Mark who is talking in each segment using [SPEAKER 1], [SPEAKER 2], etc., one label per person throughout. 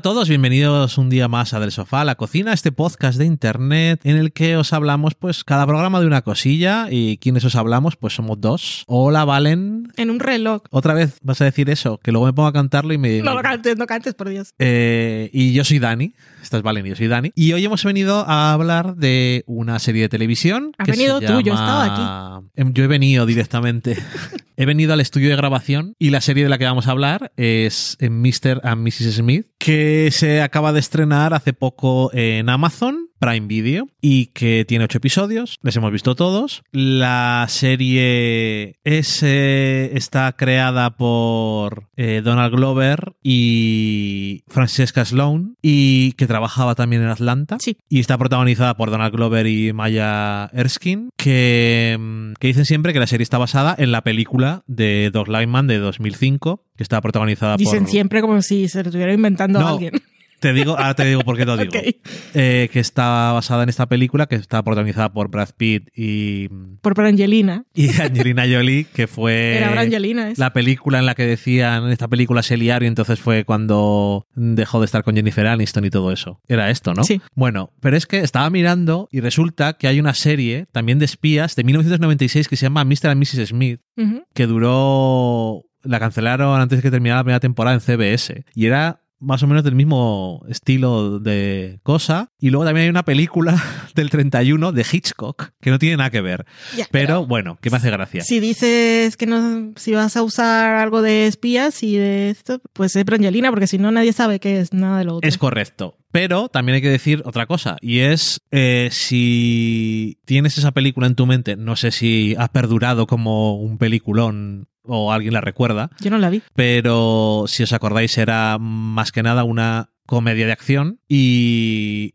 [SPEAKER 1] Hola a todos, bienvenidos un día más a Del Sofá a la Cocina, este podcast de internet en el que os hablamos pues cada programa de una cosilla y quienes os hablamos pues somos dos. Hola Valen.
[SPEAKER 2] En un reloj.
[SPEAKER 1] Otra vez vas a decir eso, que luego me pongo a cantarlo y me...
[SPEAKER 2] No lo cantes, no cantes, por Dios.
[SPEAKER 1] Eh, y yo soy Dani, esta es Valen y yo soy Dani. Y hoy hemos venido a hablar de una serie de televisión.
[SPEAKER 2] Has
[SPEAKER 1] que
[SPEAKER 2] venido
[SPEAKER 1] se
[SPEAKER 2] tú, yo
[SPEAKER 1] llama-
[SPEAKER 2] estaba aquí.
[SPEAKER 1] Em, Yo he venido directamente. he venido al estudio de grabación y la serie de la que vamos a hablar es eh, Mr. and Mrs. Smith, que se acaba de estrenar hace poco en Amazon. Prime Video y que tiene ocho episodios, les hemos visto todos. La serie es, eh, está creada por eh, Donald Glover y Francesca Sloan y que trabajaba también en Atlanta
[SPEAKER 2] Sí.
[SPEAKER 1] y está protagonizada por Donald Glover y Maya Erskine que, mm, que dicen siempre que la serie está basada en la película de Dog Lineman de 2005 que está protagonizada
[SPEAKER 2] Dicen
[SPEAKER 1] por...
[SPEAKER 2] siempre como si se lo estuviera inventando
[SPEAKER 1] No,
[SPEAKER 2] alguien.
[SPEAKER 1] Te digo, ahora te digo por qué te lo digo. Eh, que está basada en esta película, que está protagonizada por Brad Pitt y,
[SPEAKER 2] Por Brangelina.
[SPEAKER 1] y Angelina Jolie, que fue
[SPEAKER 2] Era Brangelina, ¿es?
[SPEAKER 1] la película en la que decían, en esta película se liaron y entonces fue cuando dejó de estar con Jennifer Aniston y todo eso. Era esto, ¿no?
[SPEAKER 2] Sí.
[SPEAKER 1] Bueno, pero es que estaba mirando y resulta que hay una serie también de espías de 1996 que se llama Mr. and Mrs. Smith, que duró. La cancelaron antes de que terminara la primera temporada en CBS. Y era más o menos del mismo estilo de cosa. Y luego también hay una película del 31 de Hitchcock que no tiene nada que ver.
[SPEAKER 2] Ya,
[SPEAKER 1] Pero bueno, que me hace gracia.
[SPEAKER 2] Si dices que no, si vas a usar algo de espías y de esto, pues es Brangelina, porque si no nadie sabe qué es nada de lo otro.
[SPEAKER 1] Es correcto. Pero también hay que decir otra cosa, y es eh, si tienes esa película en tu mente, no sé si ha perdurado como un peliculón o alguien la recuerda,
[SPEAKER 2] Yo no la vi.
[SPEAKER 1] pero si os acordáis era más que nada una comedia de acción y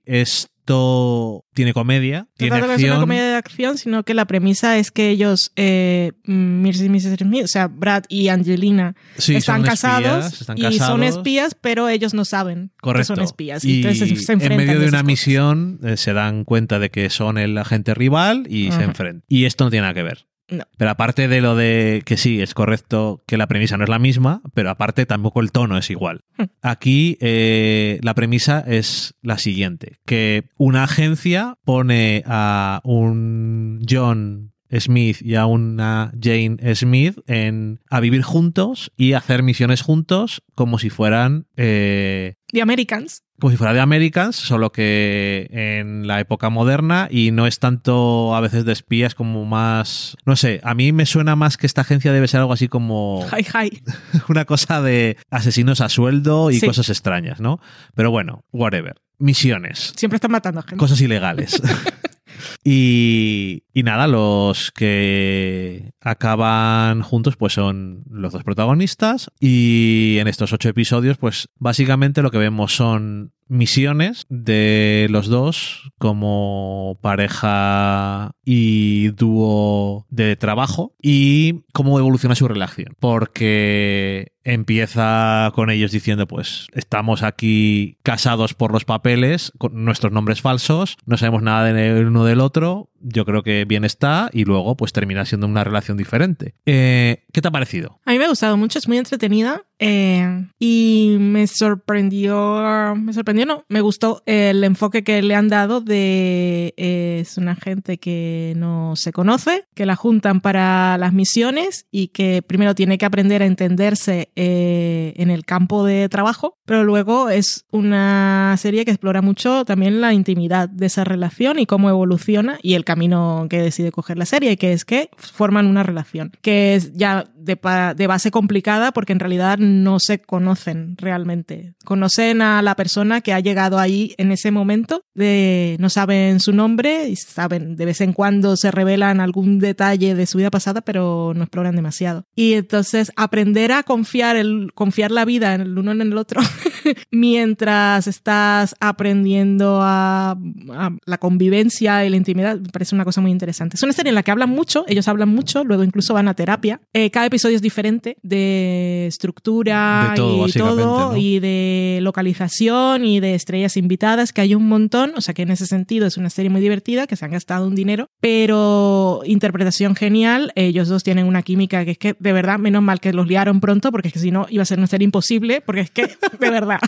[SPEAKER 1] tiene comedia, tiene
[SPEAKER 2] que es una
[SPEAKER 1] acción.
[SPEAKER 2] comedia de acción, sino que la premisa es que ellos, eh, Mrs. Mrs. Smith, o sea, Brad y Angelina,
[SPEAKER 1] Sí,
[SPEAKER 2] están, casados
[SPEAKER 1] espías, están
[SPEAKER 2] y son espías, pero ellos no saben
[SPEAKER 1] Correcto.
[SPEAKER 2] que son espías.
[SPEAKER 1] Y,
[SPEAKER 2] entonces se, se
[SPEAKER 1] en
[SPEAKER 2] enfrentan
[SPEAKER 1] medio de una
[SPEAKER 2] cosas.
[SPEAKER 1] misión eh, se dan cuenta de que son el agente rival y se enfrentan. Y esto no tiene nada que ver.
[SPEAKER 2] No.
[SPEAKER 1] Pero aparte de lo de que sí, es correcto que la premisa no es la misma, pero aparte tampoco el tono es igual.
[SPEAKER 2] Hmm.
[SPEAKER 1] Aquí eh, la premisa es la siguiente, que una agencia pone a un John Smith y a una Jane Smith en, a vivir juntos y hacer misiones juntos como si fueran eh,
[SPEAKER 2] The Americans.
[SPEAKER 1] como si fuera de Americans, solo que en la época moderna y no es tanto a veces de espías como más... No sé, a mí me suena más que esta agencia debe ser algo así como
[SPEAKER 2] Hi, hi.
[SPEAKER 1] una cosa de asesinos a sueldo y
[SPEAKER 2] Sí.
[SPEAKER 1] cosas extrañas, ¿no? Pero bueno, whatever. Misiones,
[SPEAKER 2] Siempre están matando a gente.
[SPEAKER 1] cosas ilegales. Y, y nada, los que acaban juntos pues son los dos protagonistas. Y en estos ocho episodios pues básicamente lo que vemos son misiones de los dos como pareja y dúo de trabajo y cómo evoluciona su relación porque empieza con ellos diciendo pues estamos aquí casados por los papeles con nuestros nombres falsos no sabemos nada del uno del otro yo creo que bien está y luego pues termina siendo una relación diferente Eh, ¿qué te ha parecido?
[SPEAKER 2] A mí me ha gustado mucho, es muy entretenida eh, y me sorprendió, me sorprendió, no, me gustó el enfoque que le han dado de eh, es una gente que no se conoce, que la juntan para las misiones y que primero tiene que aprender a entenderse eh, en el campo de trabajo, pero luego es una serie que explora mucho también la intimidad de esa relación y cómo evoluciona y el camino que decide coger la serie, que es que forman una relación, que es ya de, de base complicada porque en realidad no se conocen realmente. Conocen a la persona que ha llegado ahí en ese momento, de, no saben su nombre y saben, de vez en cuando se revelan algún detalle de su vida pasada, pero no exploran demasiado. Y entonces aprender a confiar, el, confiar la vida en el uno en el otro mientras estás aprendiendo a, a la convivencia y la intimidad, me parece una cosa muy interesante. Es una serie en la que hablan mucho, ellos hablan mucho, luego incluso van a terapia. Eh, cada episodio es diferente de estructura
[SPEAKER 1] De todo,
[SPEAKER 2] y todo,
[SPEAKER 1] ¿no?
[SPEAKER 2] y de localización y de estrellas invitadas, que hay un montón. O sea que en ese sentido es una serie muy divertida, que se han gastado un dinero, pero interpretación genial. Ellos dos tienen una química que es que, de verdad, menos mal que los liaron pronto, porque es que si no iba a ser una serie imposible, porque es que, de verdad.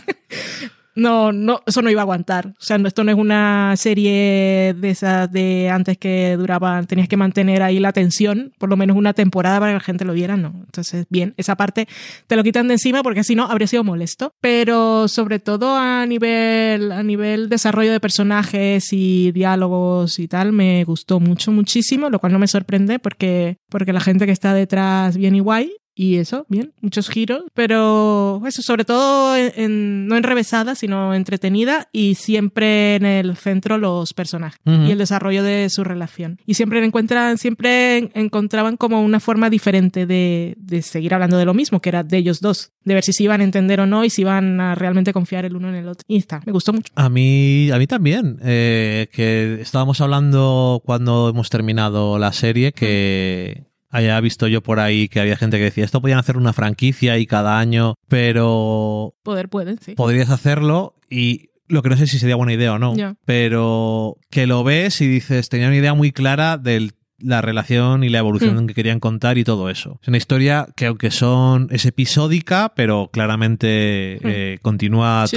[SPEAKER 2] No, no, eso no iba a aguantar. O sea, no, esto no es una serie de esas de antes que duraban, tenías que mantener ahí la tensión, por lo menos una temporada para que la gente lo viera, no. Entonces, bien, esa parte te lo quitan de encima porque si no habría sido molesto. Pero sobre todo a nivel, a nivel desarrollo de personajes y diálogos y tal, me gustó mucho, muchísimo, lo cual no me sorprende porque, porque la gente que está detrás bien y guay. Y eso, bien, muchos giros, pero eso, sobre todo en- en- no enrevesada, sino entretenida y siempre en el centro los personajes
[SPEAKER 1] Ujú.
[SPEAKER 2] y el desarrollo de su relación. Y siempre encuentran, siempre en- encontraban como una forma diferente de, de seguir hablando de lo mismo, que era de ellos dos, de ver si se iban a entender o no y si iban a realmente confiar el uno en el otro. Y está, me gustó mucho.
[SPEAKER 1] A mí, a mí también, eh, que estábamos hablando cuando hemos terminado la serie que haya visto yo por ahí que había gente que decía esto podían hacer una franquicia y cada año, pero
[SPEAKER 2] Poder pueden, sí.
[SPEAKER 1] podrías hacerlo y lo que no sé si sería buena idea o no, pero que lo ves y dices, tenía una idea muy clara de la relación y la evolución
[SPEAKER 2] Mm.
[SPEAKER 1] que querían contar y todo eso. Es una historia que aunque son es episódica, pero claramente
[SPEAKER 2] Mm.
[SPEAKER 1] eh, continúa
[SPEAKER 2] Sí, sí.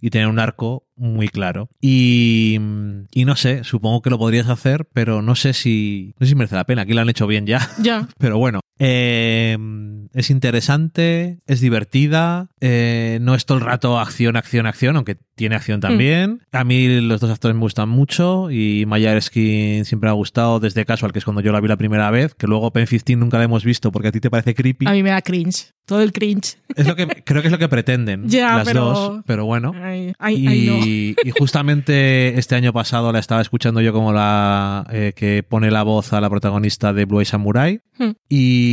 [SPEAKER 1] Y tiene un arco muy claro. Y, y no sé, supongo que lo podrías hacer, pero no sé si no sé si merece la pena. Aquí lo han hecho bien ya.
[SPEAKER 2] Ya.
[SPEAKER 1] Pero bueno, eh, es interesante, es divertida, eh, no es todo el rato acción, acción, acción, aunque tiene acción también. A mí los dos actores me gustan mucho y Maya Erskine siempre me ha gustado desde Casual, que es cuando yo la vi la primera vez, que luego Pen 15 nunca la hemos visto porque a ti te parece creepy.
[SPEAKER 2] A mí me da cringe. Todo el cringe.
[SPEAKER 1] Es lo que, creo que es lo que pretenden
[SPEAKER 2] Ya,
[SPEAKER 1] las
[SPEAKER 2] pero-
[SPEAKER 1] dos, pero bueno.
[SPEAKER 2] Ay, ay, ay, no.
[SPEAKER 1] Y, y justamente este año pasado la estaba escuchando yo como la eh, que pone la voz a la protagonista de Blue Eye Samurai.
[SPEAKER 2] Hmm.
[SPEAKER 1] Y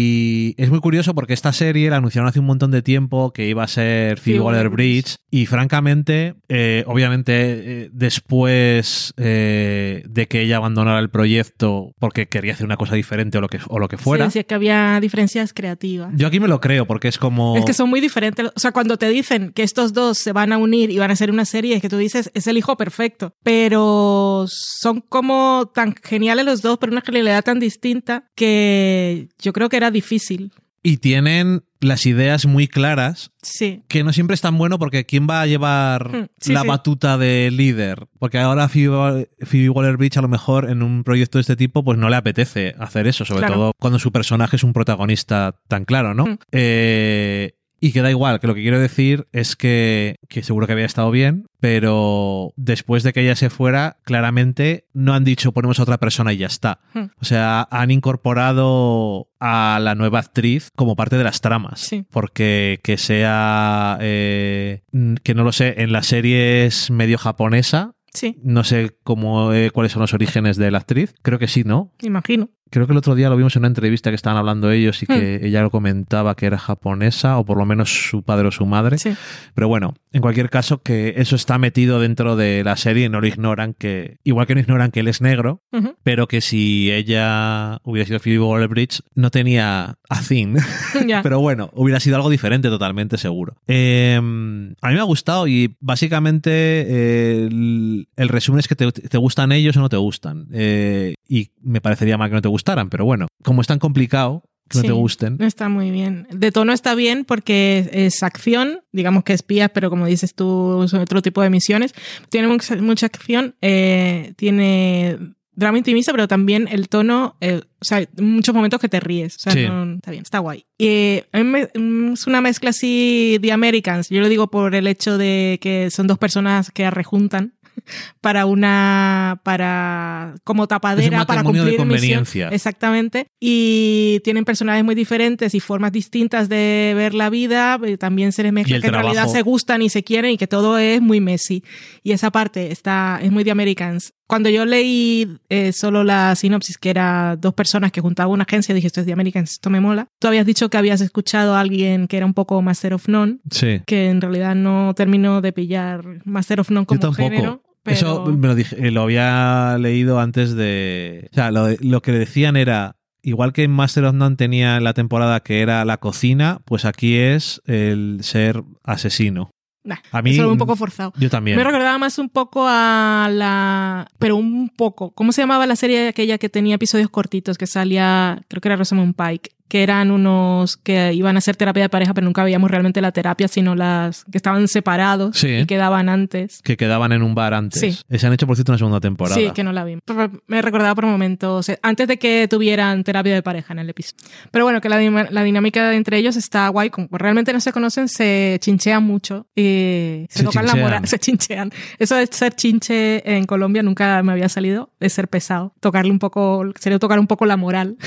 [SPEAKER 1] es muy curioso porque esta serie la anunciaron hace un montón de tiempo que iba a ser Phoebe
[SPEAKER 2] Phoebe
[SPEAKER 1] Waller-Bridge. Y francamente, eh, obviamente eh, después eh, de que ella abandonara el proyecto porque quería hacer una cosa diferente o lo que, o lo que fuera.
[SPEAKER 2] decía que había diferencias creativas.
[SPEAKER 1] Yo aquí me lo creo porque es como...
[SPEAKER 2] Es que son muy diferentes. O sea, cuando te dicen que estos dos se van a unir y van a hacer una serie, es que tú dices, es el hijo perfecto. Pero son como tan geniales los dos, pero una genialidad tan distinta que yo creo que era difícil.
[SPEAKER 1] Y tienen las ideas muy claras
[SPEAKER 2] Sí.
[SPEAKER 1] que no siempre es tan bueno porque ¿quién va a llevar
[SPEAKER 2] Mm, sí,
[SPEAKER 1] la
[SPEAKER 2] sí.
[SPEAKER 1] batuta de líder? Porque ahora Phoebe, Phoebe Waller-Bridge a lo mejor en un proyecto de este tipo pues no le apetece hacer eso, sobre
[SPEAKER 2] Claro.
[SPEAKER 1] todo cuando su personaje es un protagonista tan claro, ¿no?
[SPEAKER 2] Mm.
[SPEAKER 1] Eh, y queda igual, que lo que quiero decir es que, que seguro que había estado bien, pero después de que ella se fuera, claramente no han dicho ponemos a otra persona y ya está.
[SPEAKER 2] Mm.
[SPEAKER 1] O sea, han incorporado a la nueva actriz como parte de las tramas.
[SPEAKER 2] Sí.
[SPEAKER 1] Porque que sea, eh, que no lo sé, en la serie es medio japonesa.
[SPEAKER 2] Sí,
[SPEAKER 1] No sé cómo, eh, cuáles son los orígenes de la actriz. Creo que sí, ¿no?
[SPEAKER 2] imagino.
[SPEAKER 1] Creo que el otro día lo vimos en una entrevista que estaban hablando ellos y que ella lo comentaba que era japonesa, o por lo menos su padre o su madre.
[SPEAKER 2] Sí.
[SPEAKER 1] Pero bueno, en cualquier caso, que eso está metido dentro de la serie y no lo ignoran, que igual que no ignoran que él es negro, pero que si ella hubiera sido Phoebe Waller-Bridge no tenía a thing. Pero bueno, hubiera sido algo diferente totalmente seguro. Eh, a mí me ha gustado y básicamente eh, el, el resumen es que te, te gustan ellos o no te gustan. Eh, y me parecería mal que no te gustaran, pero bueno, como es tan complicado que no te gusten.
[SPEAKER 2] Está muy bien. De tono está bien porque es, acción, digamos que espías, pero como dices tú, son otro tipo de misiones. Tiene mucha, mucha acción, eh, tiene drama intimista, pero también el tono, eh, o sea, muchos momentos que te ríes. O sea,
[SPEAKER 1] Sí.
[SPEAKER 2] no- está bien, está guay. Y a mí me- mm, es una mezcla así de Americans. Yo lo digo por el hecho de que son dos personas que rejuntan para una para como tapadera para
[SPEAKER 1] matrimonio de
[SPEAKER 2] cumplir misión.
[SPEAKER 1] conveniencia.
[SPEAKER 2] exactamente y tienen personajes muy diferentes y formas distintas de ver la vida eh, también se les mezcla que en realidad
[SPEAKER 1] trabajo.
[SPEAKER 2] se gustan y se quieren y que todo es muy messy y esa parte está es muy de Americans cuando yo leí eh, solo la sinopsis que era dos personas que juntaban una agencia dije esto es de Americans esto me mola tú habías dicho que habías escuchado a alguien que era un poco Master of None
[SPEAKER 1] Sí.
[SPEAKER 2] que en realidad no terminó de pillar Master of None
[SPEAKER 1] Yo
[SPEAKER 2] como
[SPEAKER 1] tampoco.
[SPEAKER 2] género pero
[SPEAKER 1] Eso me lo, dije, eh, lo había leído antes de. O sea, lo, lo que decían era. igual que en Master of None tenía la temporada que era la cocina, pues aquí es el ser asesino.
[SPEAKER 2] Nah,
[SPEAKER 1] A mí-
[SPEAKER 2] eso un poco forzado.
[SPEAKER 1] Yo también.
[SPEAKER 2] Me recordaba más un poco a la... Pero un poco. ¿Cómo se llamaba la serie aquella que tenía episodios cortitos? Que salía, creo que era Rosamund Pike. Que eran unos que iban a hacer terapia de pareja, pero nunca veíamos realmente la terapia, sino las que estaban separados
[SPEAKER 1] Sí.
[SPEAKER 2] y quedaban antes.
[SPEAKER 1] que quedaban en un bar antes.
[SPEAKER 2] Sí.
[SPEAKER 1] Eh, Se han hecho, por cierto, una segunda temporada.
[SPEAKER 2] Sí, que no la vi. Pero Me recordaba por momentos, eh, antes de que tuvieran terapia de pareja en el episodio. Pero bueno, que la, la dinámica entre ellos está guay. Como realmente no se conocen, se chinchean mucho. Y se,
[SPEAKER 1] Se
[SPEAKER 2] tocan la
[SPEAKER 1] chinchean.
[SPEAKER 2] moral, se chinchean. Eso de ser chinche en Colombia nunca me había salido, de ser pesado. Tocarle un poco, sería tocar un poco la moral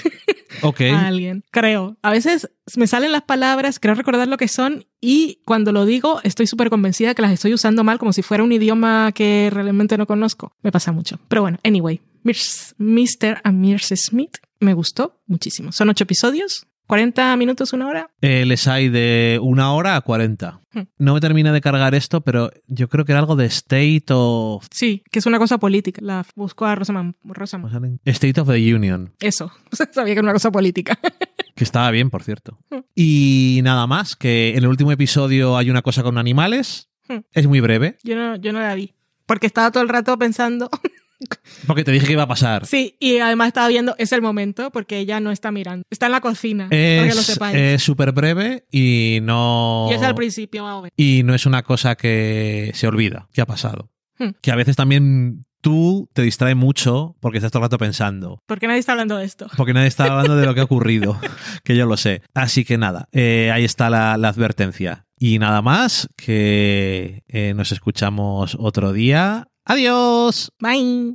[SPEAKER 1] Ok.
[SPEAKER 2] a alguien. Creo. A veces me salen las palabras, creo recordar lo que son y cuando lo digo estoy súper convencida que las estoy usando mal como si fuera un idioma que realmente no conozco. Me pasa mucho. Pero bueno, anyway, Mr. and Mrs. Smith me gustó muchísimo. Son ocho episodios, 40 minutos, una hora.
[SPEAKER 1] Eh, les hay de una hora a 40.
[SPEAKER 2] Hmm.
[SPEAKER 1] No me termina de cargar esto, pero yo creo que era algo de State of...
[SPEAKER 2] Sí, que es una cosa política. La busco a Rosamund. Rosamund.
[SPEAKER 1] State of the Union.
[SPEAKER 2] Eso, sabía que era una cosa política.
[SPEAKER 1] Que estaba bien, por cierto.
[SPEAKER 2] Hmm.
[SPEAKER 1] Y nada más, que en el último episodio hay una cosa con animales.
[SPEAKER 2] Hmm.
[SPEAKER 1] Es muy breve,
[SPEAKER 2] Yo no, yo no la vi. Porque estaba todo el rato pensando
[SPEAKER 1] porque te dije que iba a pasar.
[SPEAKER 2] Sí, y además estaba viendo, es el momento, porque ella no está mirando. Está en la cocina, para que lo
[SPEAKER 1] Es
[SPEAKER 2] sepáis.
[SPEAKER 1] es súper breve y no...
[SPEAKER 2] y es al principio, más o menos.
[SPEAKER 1] y no es una cosa que se olvida, que ha pasado.
[SPEAKER 2] Hmm.
[SPEAKER 1] Que a veces también tú te distraes mucho porque estás todo el rato pensando.
[SPEAKER 2] ¿Por qué nadie está hablando de esto?
[SPEAKER 1] Porque nadie está hablando de lo que ha ocurrido, que yo lo sé. Así que nada, eh, ahí está la, la advertencia. Y nada más, que eh, nos escuchamos otro día. Adiós.
[SPEAKER 2] Bye.